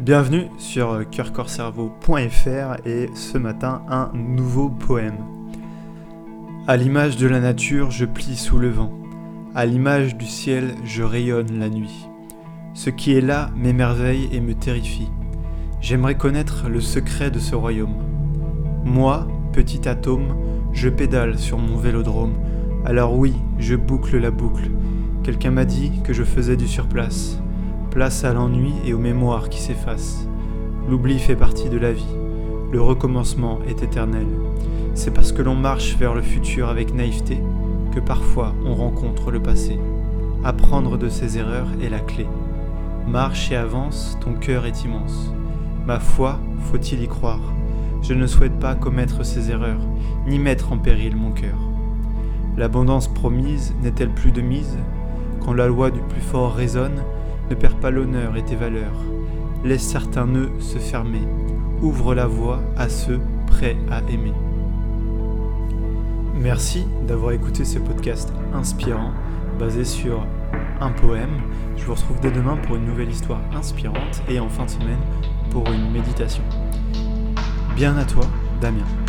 Bienvenue sur cœurcorcerveau.fr et ce matin un nouveau poème. À l'image de la nature, je plie sous le vent. À l'image du ciel, je rayonne la nuit. Ce qui est là m'émerveille et me terrifie. J'aimerais connaître le secret de ce royaume. Moi, petit atome, je pédale sur mon vélodrome. Alors oui, je boucle la boucle. Quelqu'un m'a dit que je faisais du surplace. Place à l'ennui et aux mémoires qui s'effacent. L'oubli fait partie de la vie. Le recommencement est éternel. C'est parce que l'on marche vers le futur avec naïveté que parfois on rencontre le passé. Apprendre de ses erreurs est la clé. Marche et avance, ton cœur est immense. Ma foi, faut-il y croire? Je ne souhaite pas commettre ces erreurs, ni mettre en péril mon cœur. L'abondance promise n'est-elle plus de mise? Quand la loi du plus fort résonne, ne perds pas l'honneur et tes valeurs. Laisse certains nœuds se fermer. Ouvre la voie à ceux prêts à aimer. Merci d'avoir écouté ce podcast inspirant basé sur un poème. Je vous retrouve dès demain pour une nouvelle histoire inspirante et en fin de semaine pour une méditation. Bien à toi, Damien.